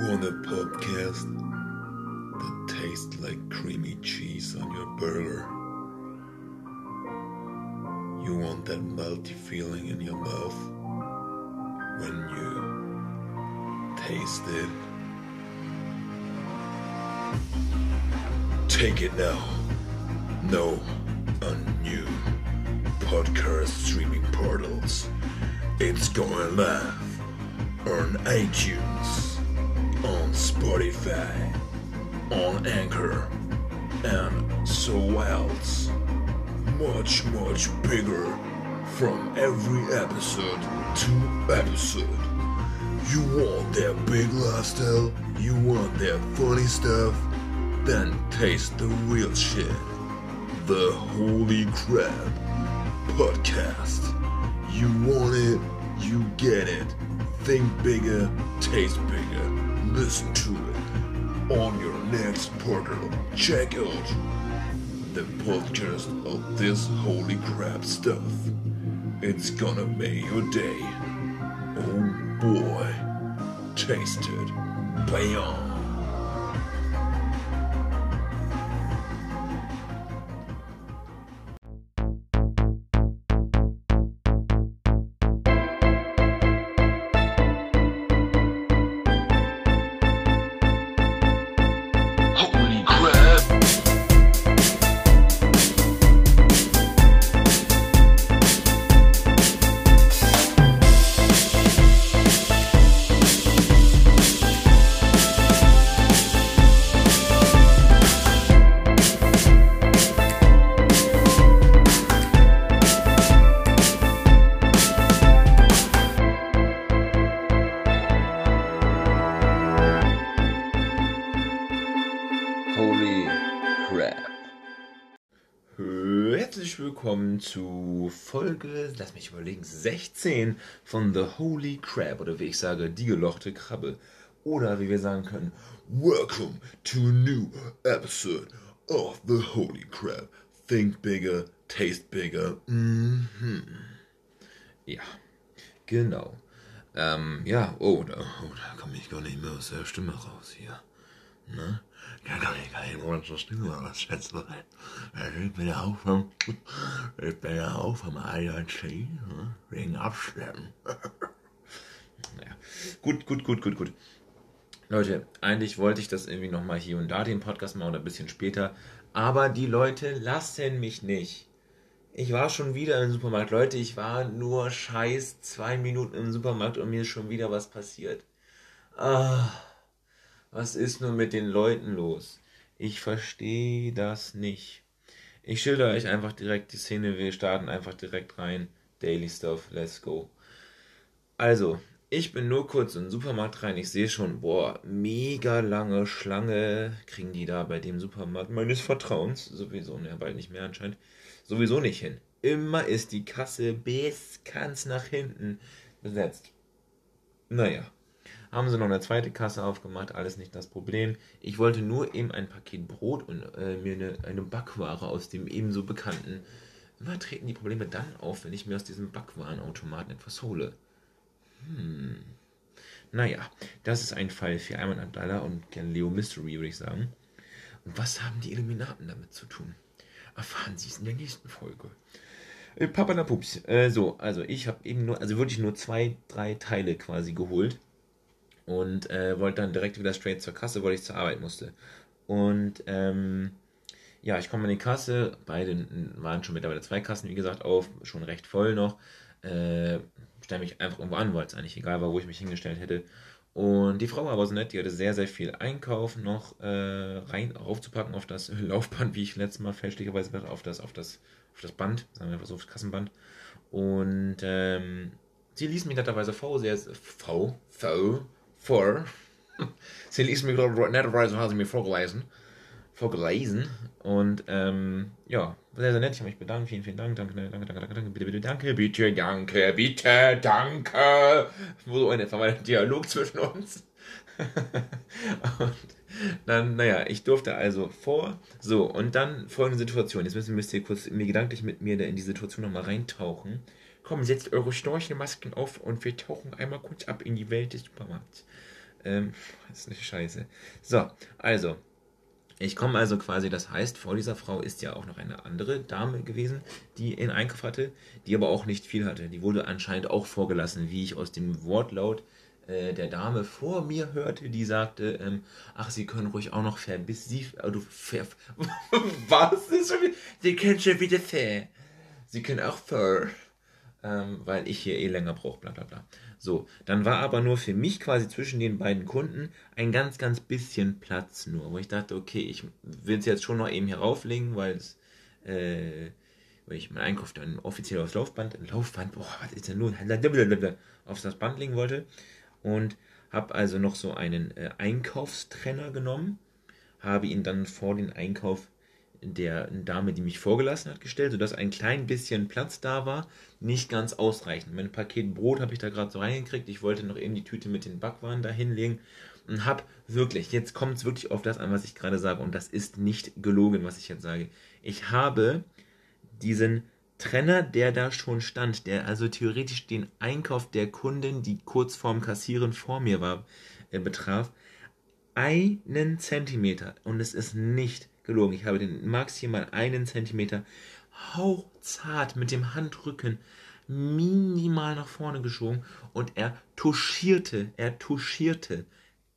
want a podcast that tastes like creamy cheese on your burger? You want that melty feeling in your mouth when you taste it? Take it now. No, a new podcast streaming portals. It's going live on iTunes, on Spotify, on Anchor, and so else. Much, much bigger from every episode to episode. You want that big lifestyle? You want that funny stuff? Then taste the real shit. The Holy Crap Podcast. You want it, you get it. Think bigger, taste bigger. Listen to it on your next portal. Check out the podcast of this holy crap stuff. It's gonna make your day. Oh boy. Taste it. Bam. Zu Folge, lass mich überlegen, 16 von The Holy Crab oder wie ich sage, die gelochte Krabbe. Oder wie wir sagen können, Welcome to a new episode of the Holy Crab. Think bigger, taste bigger. Mhm. ja, genau. Ähm, ja, oh, da, oh, da komme ich gar nicht mehr aus der Stimme raus hier. Ne? Da kann ich gar nicht mehr zur Stimme aussetzen. Ich bin ja auch vom, ich bin ja auch vom IRC, ne? wegen Abschleppen. Naja, gut, gut, gut, gut, gut. Leute, eigentlich wollte ich das irgendwie nochmal hier und da den Podcast machen oder ein bisschen später, aber die Leute lassen mich nicht. Ich war schon wieder im Supermarkt. Leute, ich war nur scheiß zwei Minuten im Supermarkt und mir ist schon wieder was passiert. Ah, was ist nur mit den Leuten los? Ich verstehe das nicht. Ich schilder euch einfach direkt die Szene. Wir starten einfach direkt rein. Daily Stuff, let's go. Also, ich bin nur kurz in den Supermarkt rein. Ich sehe schon, boah, mega lange Schlange kriegen die da bei dem Supermarkt meines Vertrauens. Sowieso, ne, bald nicht mehr anscheinend. Sowieso nicht hin. Immer ist die Kasse bis ganz nach hinten besetzt. Naja, haben sie noch eine zweite Kasse aufgemacht, alles nicht das Problem. Ich wollte nur eben ein Paket Brot und äh, mir eine, eine Backware aus dem ebenso bekannten. Immer treten die Probleme dann auf, wenn ich mir aus diesem Backwarenautomaten etwas hole. Hm. Naja, das ist ein Fall für Ayman Abdallah und Galileo Mystery, würde ich sagen. Und was haben die Illuminaten damit zu tun? Erfahren Sie es in der nächsten Folge. Äh, Papa na Pups. Äh, so, also ich habe eben nur, also wirklich nur zwei, drei Teile quasi geholt. Und äh, wollte dann direkt wieder straight zur Kasse, weil ich zur Arbeit musste. Und ähm, ja, ich komme in die Kasse. Beide waren schon mittlerweile zwei Kassen, wie gesagt, auf. Schon recht voll noch. Äh, stelle mich einfach irgendwo an, weil es eigentlich egal war, wo ich mich hingestellt hätte. Und die Frau war aber so nett, die hatte sehr, sehr viel Einkauf noch äh, rein raufzupacken auf das Laufband, wie ich letztes Mal fälschlicherweise gesagt, auf das, auf das, auf das Band, sagen wir einfach so, auf das Kassenband. Und ähm, sie ließ mich netterweise V, sehr, V, V, vor. sie ließ mich netterweise, hat sie mir vorgelesen vorgelesen. Und ähm, ja, sehr, sehr nett. Ich habe mich bedankt. Vielen, vielen Dank. Danke, danke, danke, danke, danke. Bitte, bitte, danke, bitte, danke, bitte, danke. So ein etwa Dialog zwischen uns. und dann, naja, ich durfte also vor. So, und dann folgende Situation. Jetzt müsst ihr kurz mir gedanklich mit mir in die Situation nochmal reintauchen. Komm, setzt eure Schnorchelmasken auf und wir tauchen einmal kurz ab in die Welt des Supermarkts. Ähm, das ist nicht scheiße. So, also, ich komme also quasi, das heißt, vor dieser Frau ist ja auch noch eine andere Dame gewesen, die in Einkauf hatte, die aber auch nicht viel hatte. Die wurde anscheinend auch vorgelassen, wie ich aus dem Wortlaut äh, der Dame vor mir hörte, die sagte, ähm, ach, Sie können ruhig auch noch fair, bis Sie, äh, du, fair, was ist schon wieder, Sie können schon wieder fair. Sie können auch fair, ähm, weil ich hier eh länger brauche, bla bla bla. So, dann war aber nur für mich quasi zwischen den beiden Kunden ein ganz, ganz bisschen Platz nur, wo ich dachte, okay, ich will es jetzt schon noch eben hier rauflegen, weil es, äh, weil ich meinen Einkauf dann offiziell aufs Laufband, Laufband, boah, was ist denn nun, auf das Band legen wollte und habe also noch so einen äh, Einkaufstrenner genommen, habe ihn dann vor den Einkauf der Dame, die mich vorgelassen hat, gestellt, sodass ein klein bisschen Platz da war, nicht ganz ausreichend. Mein Paket Brot habe ich da gerade so reingekriegt. Ich wollte noch eben die Tüte mit den Backwaren da hinlegen und habe wirklich, jetzt kommt es wirklich auf das an, was ich gerade sage und das ist nicht gelogen, was ich jetzt sage. Ich habe diesen Trenner, der da schon stand, der also theoretisch den Einkauf der Kundin, die kurz vorm Kassieren vor mir war, äh, betraf, einen Zentimeter. Und es ist nicht gelogen. Ich habe den maximal einen Zentimeter hauchzart mit dem Handrücken minimal nach vorne geschoben. Und er touchierte, er touchierte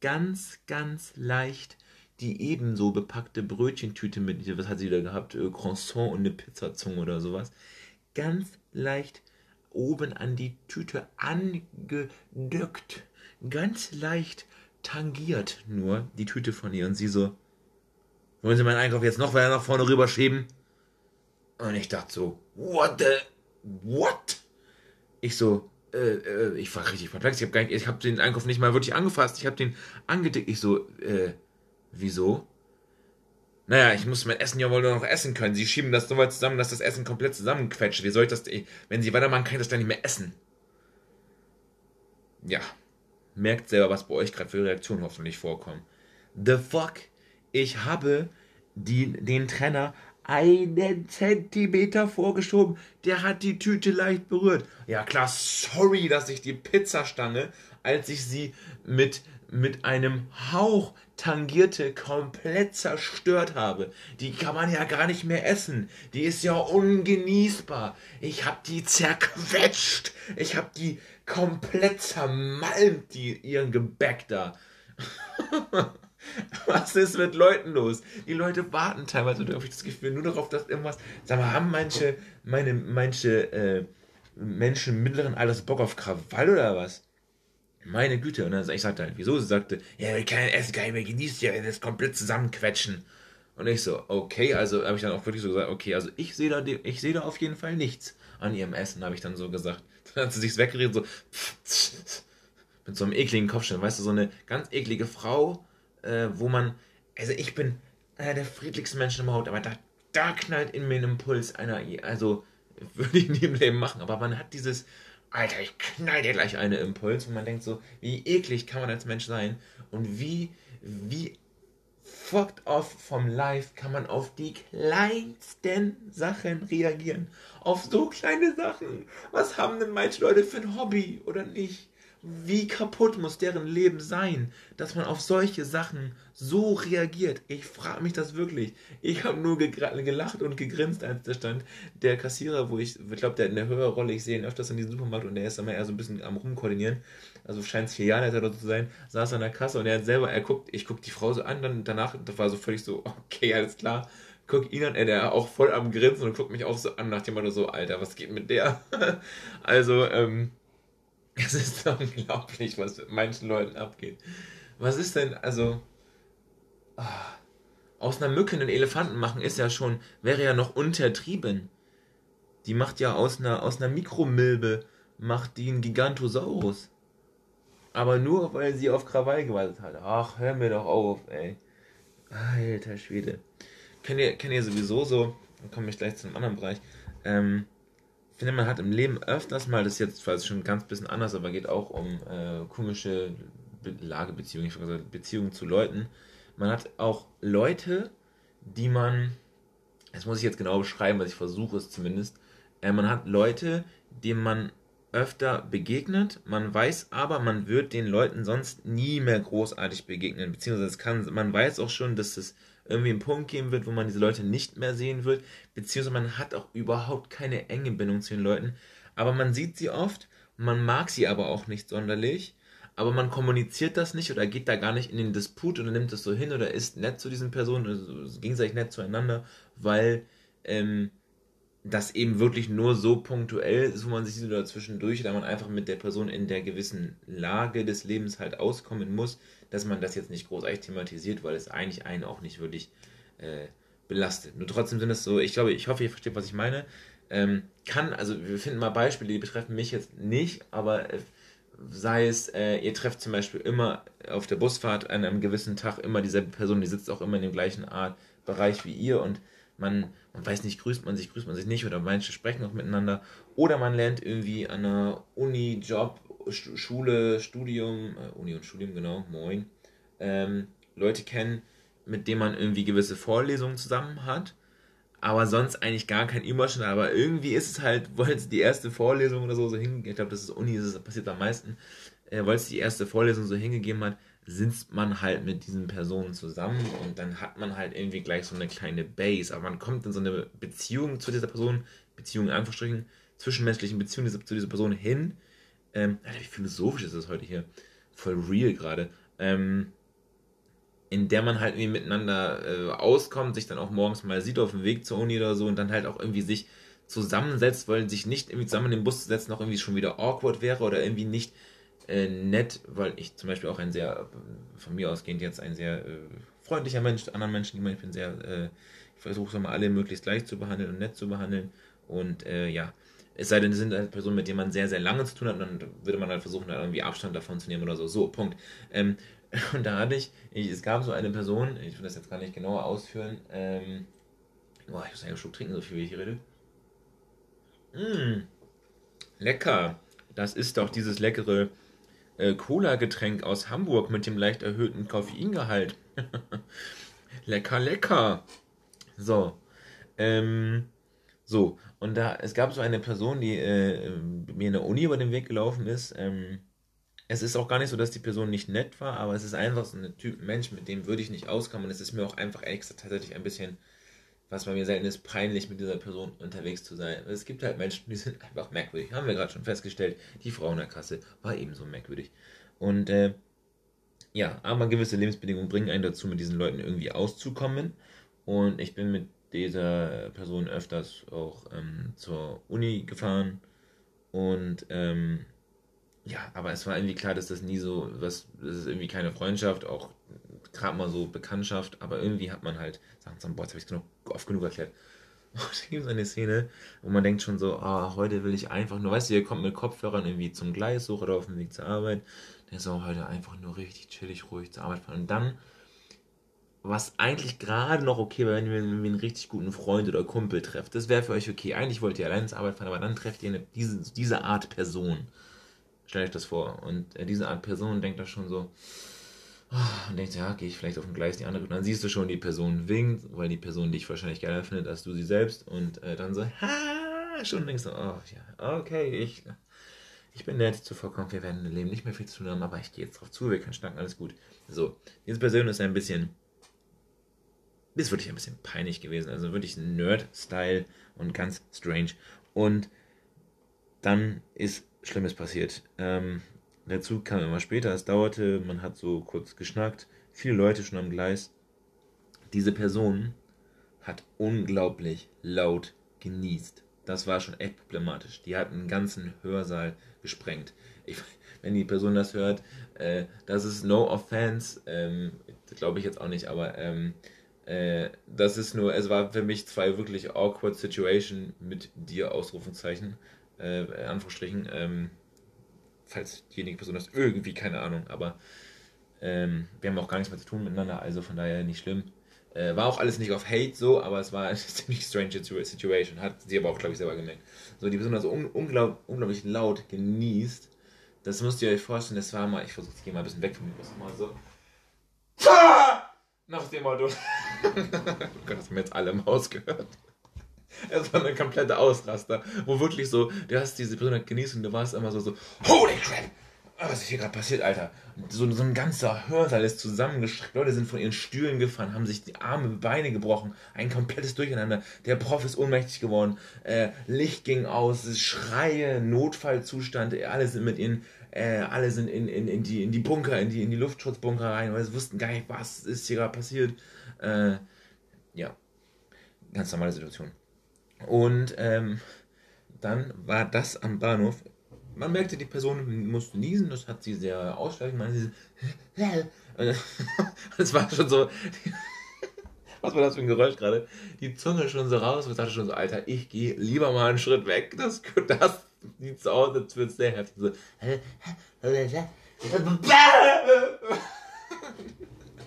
ganz, ganz leicht die ebenso bepackte Brötchentüte mit, was hat sie da gehabt, äh, Croissant und eine Pizzazunge oder sowas, ganz leicht oben an die Tüte angedückt, ganz leicht tangiert nur die Tüte von ihr und sie so, wollen Sie meinen Einkauf jetzt noch weiter nach vorne rüberschieben? Und ich dachte so, what the, what? Ich so, äh, äh, ich war richtig perplex. Ich habe hab den Einkauf nicht mal wirklich angefasst. Ich habe den angedickt. Ich so, äh, wieso? Naja, ich muss mein Essen ja wohl nur noch essen können. Sie schieben das so weit zusammen, dass das Essen komplett zusammenquetscht. Wie soll ich das, wenn Sie weitermachen, kann ich das dann nicht mehr essen. Ja. Merkt selber, was bei euch gerade für Reaktionen hoffentlich vorkommen. The fuck? Ich habe die, den Trenner einen Zentimeter vorgeschoben. Der hat die Tüte leicht berührt. Ja klar, sorry, dass ich die Pizzastange, als ich sie mit, mit einem Hauch tangierte, komplett zerstört habe. Die kann man ja gar nicht mehr essen. Die ist ja ungenießbar. Ich hab die zerquetscht. Ich hab die komplett zermalmt, die, ihren Gebäck da. Was ist mit Leuten los? Die Leute warten teilweise, da habe ich das Gefühl, nur darauf, dass irgendwas. Sag mal, haben manche, meine, manche äh, Menschen mittleren Alters Bock auf Krawall oder was? Meine Güte. Und dann ich sagte halt, wieso? Sie sagte, ja, ich kann Essen gar nicht mehr genießen, ja, das komplett zusammenquetschen. Und ich so, okay, also habe ich dann auch wirklich so gesagt, okay, also ich sehe da, ich sehe da auf jeden Fall nichts an ihrem Essen, habe ich dann so gesagt. Dann hat sie sich weggeredet, so mit so einem ekligen Kopfschirm, weißt du, so eine ganz eklige Frau, äh, wo man, also ich bin einer der friedlichsten Menschen überhaupt, aber da, da knallt in mir ein Impuls einer, also würde ich nie im Leben machen, aber man hat dieses, Alter, ich knall dir gleich eine Impuls und man denkt so, wie eklig kann man als Mensch sein und wie, wie fucked off vom Life kann man auf die kleinsten Sachen reagieren. Auf so kleine Sachen. Was haben denn manche Leute für ein Hobby oder nicht? Wie kaputt muss deren Leben sein, dass man auf solche Sachen so reagiert? Ich frage mich das wirklich. Ich habe nur gelacht und gegrinst, als da stand der Kassierer, wo ich, ich glaube, der in der höheren Rolle, ich sehe ihn öfters in diesem Supermarkt und der ist immer eher so ein bisschen am rumkoordinieren. Also scheint es vier Jahre alt zu sein, saß an der Kasse und er hat selber, er guckt, ich gucke die Frau so an, dann danach, das war so völlig so, okay, alles klar guck ihn an, er auch voll am Grinsen und guckt mich auch so an, nach dem Motto so, Alter, was geht mit der? also, ähm, Es ist unglaublich, was mit manchen Leuten abgeht. Was ist denn, also. Oh, aus einer Mücke einen Elefanten machen ist ja schon, wäre ja noch untertrieben. Die macht ja aus einer, aus einer Mikromilbe, macht die einen Gigantosaurus. Aber nur, weil sie auf Krawall gewartet hat. Ach, hör mir doch auf, ey. Alter Schwede. Kennt ihr, kennt ihr sowieso so, dann komme ich gleich zu einem anderen Bereich, ähm, finde, man hat im Leben öfters mal, das ist jetzt zwar schon ganz bisschen anders, aber geht auch um äh, komische Lagebeziehungen, ich gesagt, Beziehungen zu Leuten. Man hat auch Leute, die man, das muss ich jetzt genau beschreiben, was ich versuche es zumindest, äh, man hat Leute, denen man öfter begegnet. Man weiß aber, man wird den Leuten sonst nie mehr großartig begegnen. Beziehungsweise es kann, man weiß auch schon, dass es irgendwie einen Punkt geben wird, wo man diese Leute nicht mehr sehen wird. Beziehungsweise man hat auch überhaupt keine enge Bindung zu den Leuten. Aber man sieht sie oft, man mag sie aber auch nicht sonderlich. Aber man kommuniziert das nicht oder geht da gar nicht in den Disput oder nimmt das so hin oder ist nett zu diesen Personen, also gegenseitig nett zueinander, weil ähm, das eben wirklich nur so punktuell wo man sich so dazwischendurch, da man einfach mit der Person in der gewissen Lage des Lebens halt auskommen muss, dass man das jetzt nicht großartig thematisiert, weil es eigentlich einen auch nicht wirklich äh, belastet. Nur trotzdem sind es so, ich glaube, ich hoffe, ihr versteht, was ich meine. Ähm, kann, also wir finden mal Beispiele, die betreffen mich jetzt nicht, aber äh, sei es, äh, ihr trefft zum Beispiel immer auf der Busfahrt an einem gewissen Tag immer dieselbe Person, die sitzt auch immer in dem gleichen Art Bereich wie ihr und man, man weiß nicht, grüßt man sich, grüßt man sich nicht oder manche sprechen auch miteinander. Oder man lernt irgendwie an einer Uni, Job, Schule, Studium, äh, Uni und Studium, genau, moin, ähm, Leute kennen, mit denen man irgendwie gewisse Vorlesungen zusammen hat, aber sonst eigentlich gar kein Überschnitt. Aber irgendwie ist es halt, es die erste Vorlesung oder so, so hingegeben ich glaube, das ist Uni, das passiert am meisten, äh, weil es die erste Vorlesung so hingegeben hat, sitzt man halt mit diesen Personen zusammen und dann hat man halt irgendwie gleich so eine kleine Base. Aber man kommt in so eine Beziehung zu dieser Person, Beziehung in Anführungsstrichen, zwischenmenschlichen Beziehung zu dieser Person hin. Ähm, Alter, wie philosophisch ist das heute hier? Voll real gerade. Ähm, in der man halt irgendwie miteinander äh, auskommt, sich dann auch morgens mal sieht auf dem Weg zur Uni oder so und dann halt auch irgendwie sich zusammensetzt, weil sich nicht irgendwie zusammen in den Bus zu setzen auch irgendwie schon wieder awkward wäre oder irgendwie nicht äh, nett, weil ich zum Beispiel auch ein sehr, von mir ausgehend jetzt ein sehr äh, freundlicher Mensch, anderen Menschen, meine, ich bin sehr, äh, ich versuche immer alle möglichst gleich zu behandeln und nett zu behandeln und äh, ja, es sei denn, es sind halt Personen, mit denen man sehr, sehr lange zu tun hat, dann würde man halt versuchen, irgendwie Abstand davon zu nehmen oder so. So, Punkt. Ähm, und da hatte ich, ich, es gab so eine Person, ich will das jetzt gar nicht genauer ausführen, ähm, boah, ich muss einen Schluck trinken, so viel wie ich hier rede. Mmh, lecker. Das ist doch dieses leckere äh, Cola-Getränk aus Hamburg mit dem leicht erhöhten Koffeingehalt. lecker, lecker. So. Ähm, so. Und da, es gab so eine Person, die äh, mir in der Uni über den Weg gelaufen ist. Ähm, es ist auch gar nicht so, dass die Person nicht nett war, aber es ist einfach so ein Typ Mensch, mit dem würde ich nicht auskommen. Und es ist mir auch einfach extra tatsächlich ein bisschen was bei mir selten ist, peinlich mit dieser Person unterwegs zu sein. Es gibt halt Menschen, die sind einfach merkwürdig. Haben wir gerade schon festgestellt. Die Frau in der Kasse war ebenso merkwürdig. Und äh, ja, aber gewisse Lebensbedingungen bringen einen dazu, mit diesen Leuten irgendwie auszukommen. Und ich bin mit dieser Person öfters auch ähm, zur Uni gefahren. Und ähm, ja, aber es war irgendwie klar, dass das nie so, was, das ist irgendwie keine Freundschaft, auch gerade mal so Bekanntschaft, aber irgendwie hat man halt, sagen so, boah, jetzt habe ich es oft genug erklärt. Und da gibt es eine Szene, wo man denkt schon so, ah, heute will ich einfach nur, weißt du, ihr kommt mit Kopfhörern irgendwie zum Gleis hoch oder auf dem Weg zur Arbeit. Der ist auch heute einfach nur richtig chillig, ruhig zur Arbeit fahren. Und dann, was eigentlich gerade noch okay wäre, wenn ihr einen richtig guten Freund oder Kumpel trefft, das wäre für euch okay. Eigentlich wollt ihr allein zur Arbeit fahren, aber dann trefft ihr eine, diese, diese Art Person. Stellt euch das vor. Und äh, diese Art Person denkt da schon so, und denkst, ja, gehe ich vielleicht auf dem Gleis die andere. Und dann siehst du schon, die Person winkt, weil die Person dich wahrscheinlich geiler findet als du sie selbst. Und äh, dann so, ha, schon denkst du, oh ja, okay, ich, ich bin nett, zuvorkommt, wir werden im Leben nicht mehr viel zu haben, aber ich gehe jetzt drauf zu, wir können schnacken, alles gut. So, diese Person ist ein bisschen, ist wirklich ein bisschen peinlich gewesen. Also wirklich Nerd-Style und ganz strange. Und dann ist Schlimmes passiert. Ähm, der Zug kam immer später, es dauerte, man hat so kurz geschnackt, viele Leute schon am Gleis. Diese Person hat unglaublich laut genießt. Das war schon echt problematisch. Die hat einen ganzen Hörsaal gesprengt. Ich, wenn die Person das hört, äh, das ist no offense, ähm, glaube ich jetzt auch nicht, aber ähm, äh, das ist nur, es war für mich zwei wirklich awkward Situation mit dir, Ausrufungszeichen, äh, Anführungsstrichen, ähm, falls diejenige Person das irgendwie, keine Ahnung, aber ähm, wir haben auch gar nichts mehr zu tun miteinander, also von daher nicht schlimm. Äh, war auch alles nicht auf Hate so, aber es war eine ziemlich strange Situation. Hat sie aber auch, glaube ich, selber gemerkt. So, die Person also un unglaub unglaublich laut genießt. Das müsst ihr euch vorstellen, das war mal, ich versuche, ich gehe mal ein bisschen weg von mir, das mal so. Nach dem Motto. oh Gott, das haben jetzt alle im Haus gehört. Es war eine komplette Ausraster, wo wirklich so, du hast diese Person genießt und du warst immer so, so, holy crap, was ist hier gerade passiert, Alter? So, so ein ganzer Hörsaal ist zusammengeschreckt. Leute sind von ihren Stühlen gefahren, haben sich die Arme, Beine gebrochen. Ein komplettes Durcheinander. Der Prof ist ohnmächtig geworden. Äh, Licht ging aus, Schreie, Notfallzustand. Alle sind mit ihnen, äh, alle sind in, in, in, die, in die Bunker, in die, in die Luftschutzbunker rein, weil sie wussten gar nicht, was ist hier gerade passiert. Äh, ja, ganz normale Situation. Und ähm, dann war das am Bahnhof man merkte, die Person musste niesen, das hat sie sehr ausschlagend. Man sie, das war schon so. Was war das für ein Geräusch gerade? Die Zunge schon so raus und dachte schon so, Alter, ich gehe lieber mal einen Schritt weg. Das, das sieht so aus, als würde es sehr heftig so.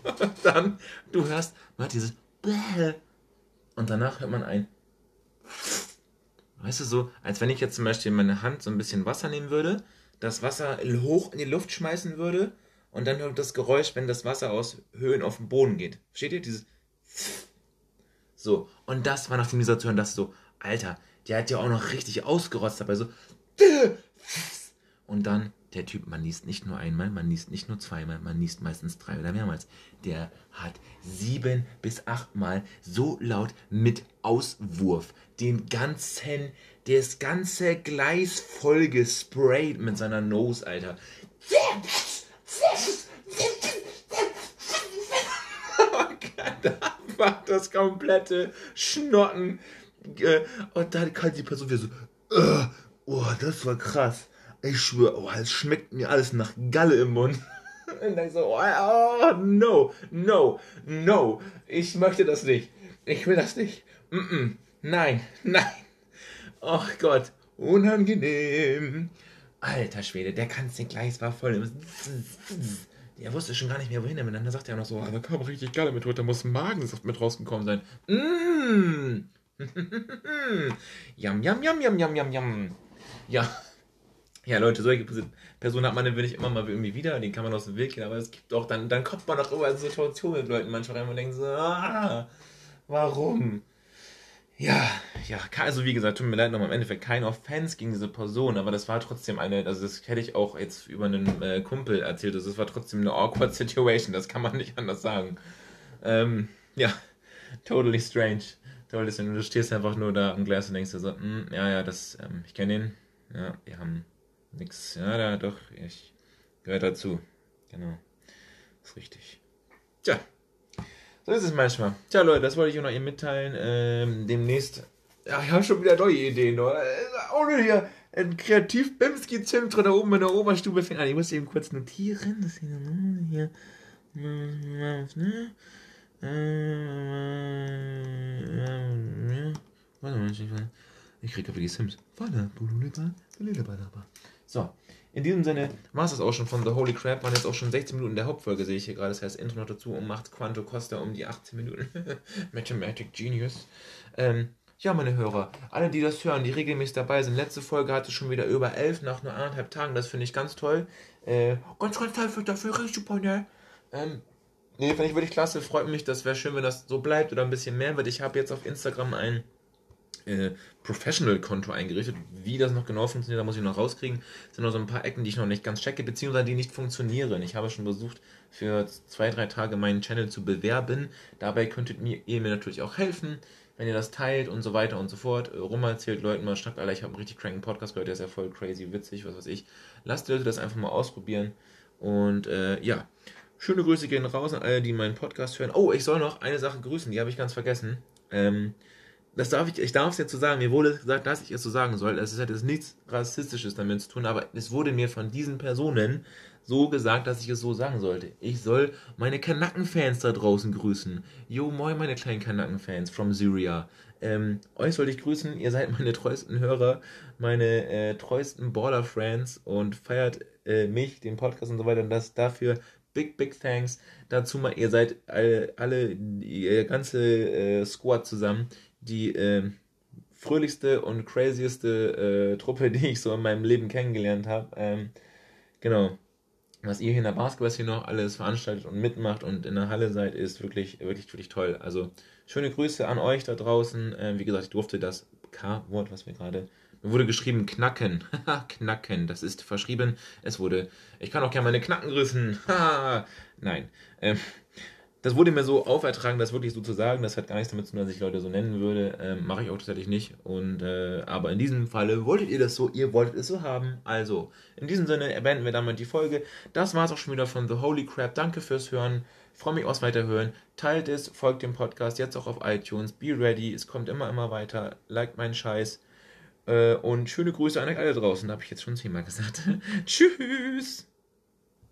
Und dann, du hörst, man hat dieses und danach hört man ein Weißt du, so, als wenn ich jetzt zum Beispiel in meine Hand so ein bisschen Wasser nehmen würde, das Wasser hoch in die Luft schmeißen würde und dann hört das Geräusch, wenn das Wasser aus Höhen auf den Boden geht. Versteht ihr? Dieses. So, und das war nach dem dieser zu hören, das so, Alter, der hat ja auch noch richtig ausgerotzt dabei, so. Und dann der Typ, man liest nicht nur einmal, man liest nicht nur zweimal, man liest meistens drei oder mehrmals. Der hat sieben bis achtmal so laut mit Auswurf den ganzen, das ganze Gleis voll gesprayt mit seiner Nose, Alter. war das komplette Schnotten. Äh, und dann kann die Person wieder so, uh, oh, das war krass. Ich schwöre, oh, es schmeckt mir alles nach Galle im Mund. Und dann so, oh, oh, no, no, no, ich möchte das nicht. Ich will das nicht. Mm -mm. Nein, nein. Ach Gott, unangenehm. Alter Schwede, der ganze Gleis war voll. Der wusste schon gar nicht mehr, wohin er Dann sagt er auch noch so, ah, da kam richtig geile mit da muss Magensaft mit rausgekommen sein. Mmh. yum, yum, yum, yum, yum, yum, yum. Ja. Ja, Leute, solche Personen hat man natürlich immer mal irgendwie wieder, den kann man aus dem Weg gehen, aber es gibt auch, dann, dann kommt man auch immer in Situationen mit Leuten manchmal rein und denkt so, ah, warum? Ja, ja, also wie gesagt, tut mir leid, nochmal im Endeffekt kein Offense gegen diese Person, aber das war trotzdem eine, also das hätte ich auch jetzt über einen äh, Kumpel erzählt, also das war trotzdem eine awkward situation, das kann man nicht anders sagen. Ähm, ja, totally strange. Totally strange. Du stehst einfach nur da am Glas und denkst dir so, hm, ja, ja, das, ähm, ich kenne ihn, ja, wir haben Nix. Ja, da doch. Ich gehöre dazu. Genau. Ist richtig. Tja. So ist es manchmal. Tja, Leute, das wollte ich noch eben mitteilen. Ähm, demnächst. Ja, ich habe schon wieder neue Ideen, oder? Nur hier ein kreativ bimski zentrum da oben in der Oberstube fängt an. Ich muss eben kurz notieren. Das hier. Warte mal, ich krieg aber die Sims. So, in diesem Sinne war es das auch schon von The Holy Crap. Waren jetzt auch schon 16 Minuten der Hauptfolge, sehe ich hier gerade. Das heißt, Intro noch dazu und macht Quanto Costa um die 18 Minuten. Mathematic Genius. Ähm, ja, meine Hörer, alle, die das hören, die regelmäßig dabei sind. Letzte Folge hatte schon wieder über 11 nach nur anderthalb Tagen. Das finde ich ganz toll. Äh, ganz, ganz toll für dafür, richtig super, ne? Ähm, nee, finde ich wirklich klasse. Freut mich. Das wäre schön, wenn das so bleibt oder ein bisschen mehr wird. Ich habe jetzt auf Instagram ein äh, Professional-Konto eingerichtet. Wie das noch genau funktioniert, da muss ich noch rauskriegen. Es sind noch so ein paar Ecken, die ich noch nicht ganz checke, beziehungsweise die nicht funktionieren. Ich habe schon versucht, für zwei, drei Tage meinen Channel zu bewerben. Dabei könntet ihr mir natürlich auch helfen, wenn ihr das teilt und so weiter und so fort. Äh, rum erzählt Leuten mal, schnackt, Alter, ich habe einen richtig cranken Podcast gehört, der ist ja voll crazy, witzig, was weiß ich. Lasst die Leute das einfach mal ausprobieren. Und äh, ja, schöne Grüße gehen raus an alle, die meinen Podcast hören. Oh, ich soll noch eine Sache grüßen, die habe ich ganz vergessen. Ähm, das darf ich, ich darf es jetzt so sagen, mir wurde gesagt, dass ich es so sagen soll. Es hat jetzt nichts Rassistisches damit zu tun, aber es wurde mir von diesen Personen so gesagt, dass ich es so sagen sollte. Ich soll meine Kanaken-Fans da draußen grüßen. Jo, moin, meine kleinen Kanaken-Fans from Syria. Ähm, euch sollte ich grüßen, ihr seid meine treuesten Hörer, meine äh, treuesten Baller-Friends und feiert äh, mich, den Podcast und so weiter. Und das dafür big, big thanks. Dazu mal, ihr seid alle, alle ihr ganze äh, Squad zusammen die äh, fröhlichste und crazieste äh, Truppe, die ich so in meinem Leben kennengelernt habe. Ähm, genau. was ihr hier in der Basketball noch alles veranstaltet und mitmacht und in der Halle seid, ist wirklich, wirklich, wirklich toll. Also schöne Grüße an euch da draußen. Äh, wie gesagt, ich durfte das K-Wort, was wir gerade. Mir wurde geschrieben knacken. knacken. Das ist verschrieben. Es wurde. Ich kann auch gerne meine Knacken grüßen. Nein. Ähm, das wurde mir so aufertragen, das wirklich so zu sagen. Das hat gar nichts damit zu tun, dass ich Leute so nennen würde. Ähm, Mache ich auch tatsächlich nicht. Und, äh, aber in diesem Falle wolltet ihr das so, ihr wolltet es so haben. Also, in diesem Sinne beenden wir damit die Folge. Das war es auch schon wieder von The Holy Crap. Danke fürs Hören. Freue mich aufs Weiterhören. Teilt es, folgt dem Podcast jetzt auch auf iTunes. Be ready. Es kommt immer, immer weiter. Liked meinen Scheiß. Äh, und schöne Grüße an euch alle draußen. Habe ich jetzt schon zehnmal gesagt. Tschüss.